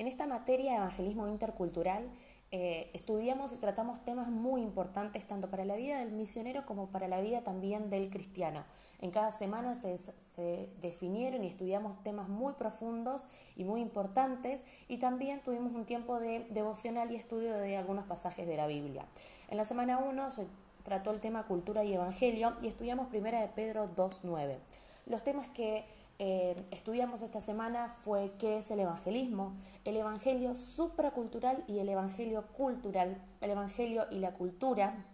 En esta materia de evangelismo intercultural eh, estudiamos y tratamos temas muy importantes tanto para la vida del misionero como para la vida también del cristiano. En cada semana se, definieron y estudiamos temas muy profundos y muy importantes y también tuvimos un tiempo de devocional y estudio de algunos pasajes de la Biblia. En la semana 1 se trató el tema cultura y evangelio y estudiamos primera de Pedro 2.9. Los temas que eh, estudiamos esta semana fue qué es el evangelismo, el evangelio supracultural y el evangelio cultural, el evangelio y la cultura,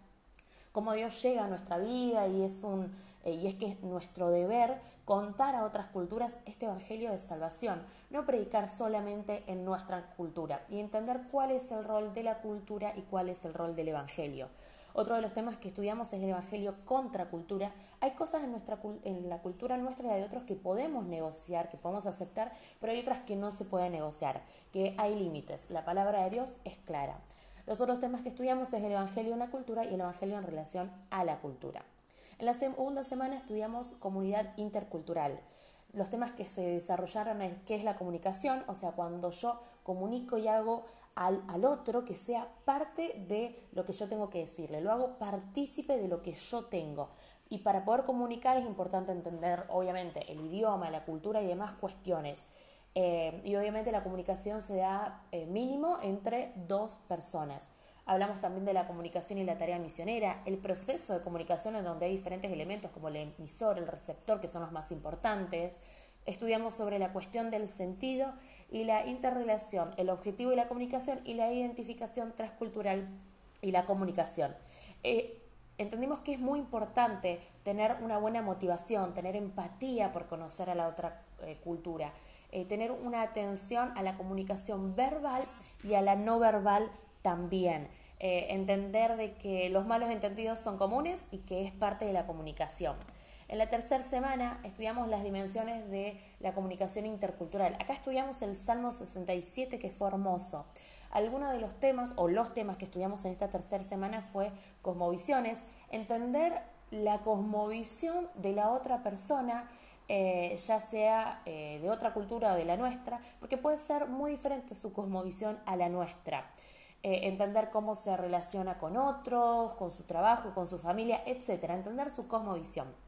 cómo Dios llega a nuestra vida y es, un, eh, y es que es nuestro deber contar a otras culturas este evangelio de salvación, no predicar solamente en nuestra cultura y entender cuál es el rol de la cultura y cuál es el rol del evangelio. Otro de los temas que estudiamos es el Evangelio contra cultura. Hay cosas en, nuestra, en la cultura nuestra y de otros que podemos negociar, que podemos aceptar, pero hay otras que no se pueden negociar, que hay límites. La palabra de Dios es clara. Los otros temas que estudiamos es el Evangelio en la cultura y el Evangelio en relación a la cultura. En la segunda semana estudiamos comunidad intercultural. Los temas que se desarrollaron es qué es la comunicación, o sea, cuando yo comunico y hago al, otro que sea parte de lo que yo tengo que decirle, lo hago partícipe de lo que yo tengo. Y para poder comunicar es importante entender, obviamente, el idioma, la cultura y demás cuestiones. Eh, y obviamente la comunicación se da eh, mínimo entre dos personas. Hablamos también de la comunicación y la tarea misionera, el proceso de comunicación en donde hay diferentes elementos como el emisor, el receptor, que son los más importantes. Estudiamos sobre la cuestión del sentido y la interrelación, el objetivo y la comunicación y la identificación transcultural y la comunicación. Eh, entendimos que es muy importante tener una buena motivación, tener empatía por conocer a la otra eh, cultura, eh, tener una atención a la comunicación verbal y a la no verbal también. entender de que los malos entendidos son comunes y que es parte de la comunicación. En la tercera semana estudiamos las dimensiones de la comunicación intercultural. Acá estudiamos el Salmo 67 que fue hermoso. Algunos de los temas o los temas que estudiamos en esta tercera semana fue cosmovisiones, entender la cosmovisión de la otra persona, eh, ya sea eh, de otra cultura o de la nuestra, porque puede ser muy diferente su cosmovisión a la nuestra. Eh, entender cómo se relaciona con otros, con su trabajo, con su familia, etc. Entender su cosmovisión.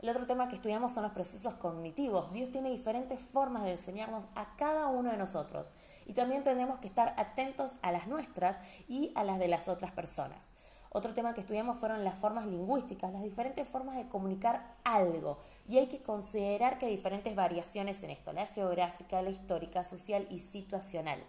El otro tema que estudiamos son los procesos cognitivos. Dios tiene diferentes formas de enseñarnos a cada uno de nosotros y también tenemos que estar atentos a las nuestras y a las de las otras personas. Otro tema que estudiamos fueron las formas lingüísticas, las diferentes formas de comunicar algo. Y hay que considerar que hay diferentes variaciones en esto, la geográfica, la histórica, social y situacional.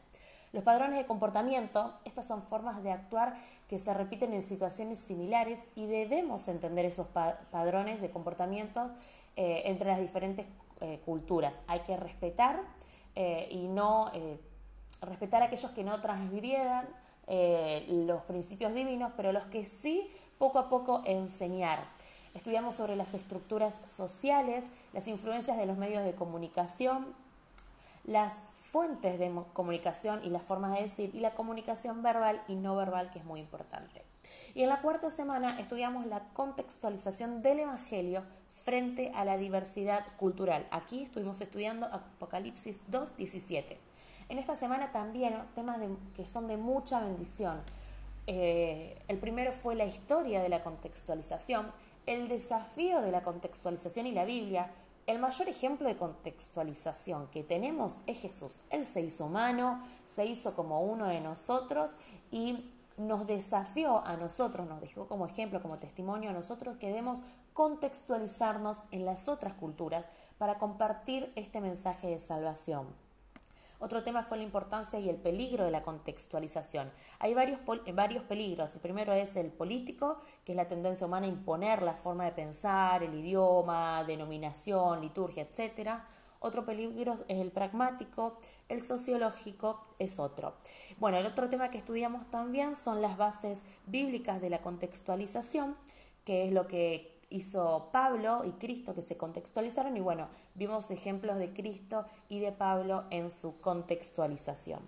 Los padrones de comportamiento, estas son formas de actuar que se repiten en situaciones similares y debemos entender esos padrones de comportamiento eh, entre las diferentes eh, culturas. Hay que respetar eh, y no respetar a aquellos que no transgriedan los principios divinos, pero los que sí poco a poco enseñar. Estudiamos sobre las estructuras sociales, las influencias de los medios de comunicación, las fuentes de comunicación y las formas de decir y la comunicación verbal y no verbal que es muy importante. Y en la cuarta semana estudiamos la contextualización del Evangelio frente a la diversidad cultural. Aquí estuvimos estudiando Apocalipsis 2.17. En esta semana también temas que son de mucha bendición. Eh, el primero fue la historia de la contextualización, el desafío de la contextualización y la Biblia, el mayor ejemplo de contextualización que tenemos es Jesús. Él se hizo humano, se hizo como uno de nosotros y nos desafió a nosotros, nos dejó como ejemplo, como testimonio a nosotros que debemos contextualizarnos en las otras culturas para compartir este mensaje de salvación. Otro tema fue la importancia y el peligro de la contextualización. Hay varios, varios peligros. El primero es el político, que es la tendencia humana a imponer la forma de pensar, el idioma, denominación, liturgia, etc. Otro peligro es el pragmático, el sociológico es otro. Bueno, el otro tema que estudiamos también son las bases bíblicas de la contextualización, que es lo que hizo Pablo y Cristo que se contextualizaron y bueno, vimos ejemplos de Cristo y de Pablo en su contextualización.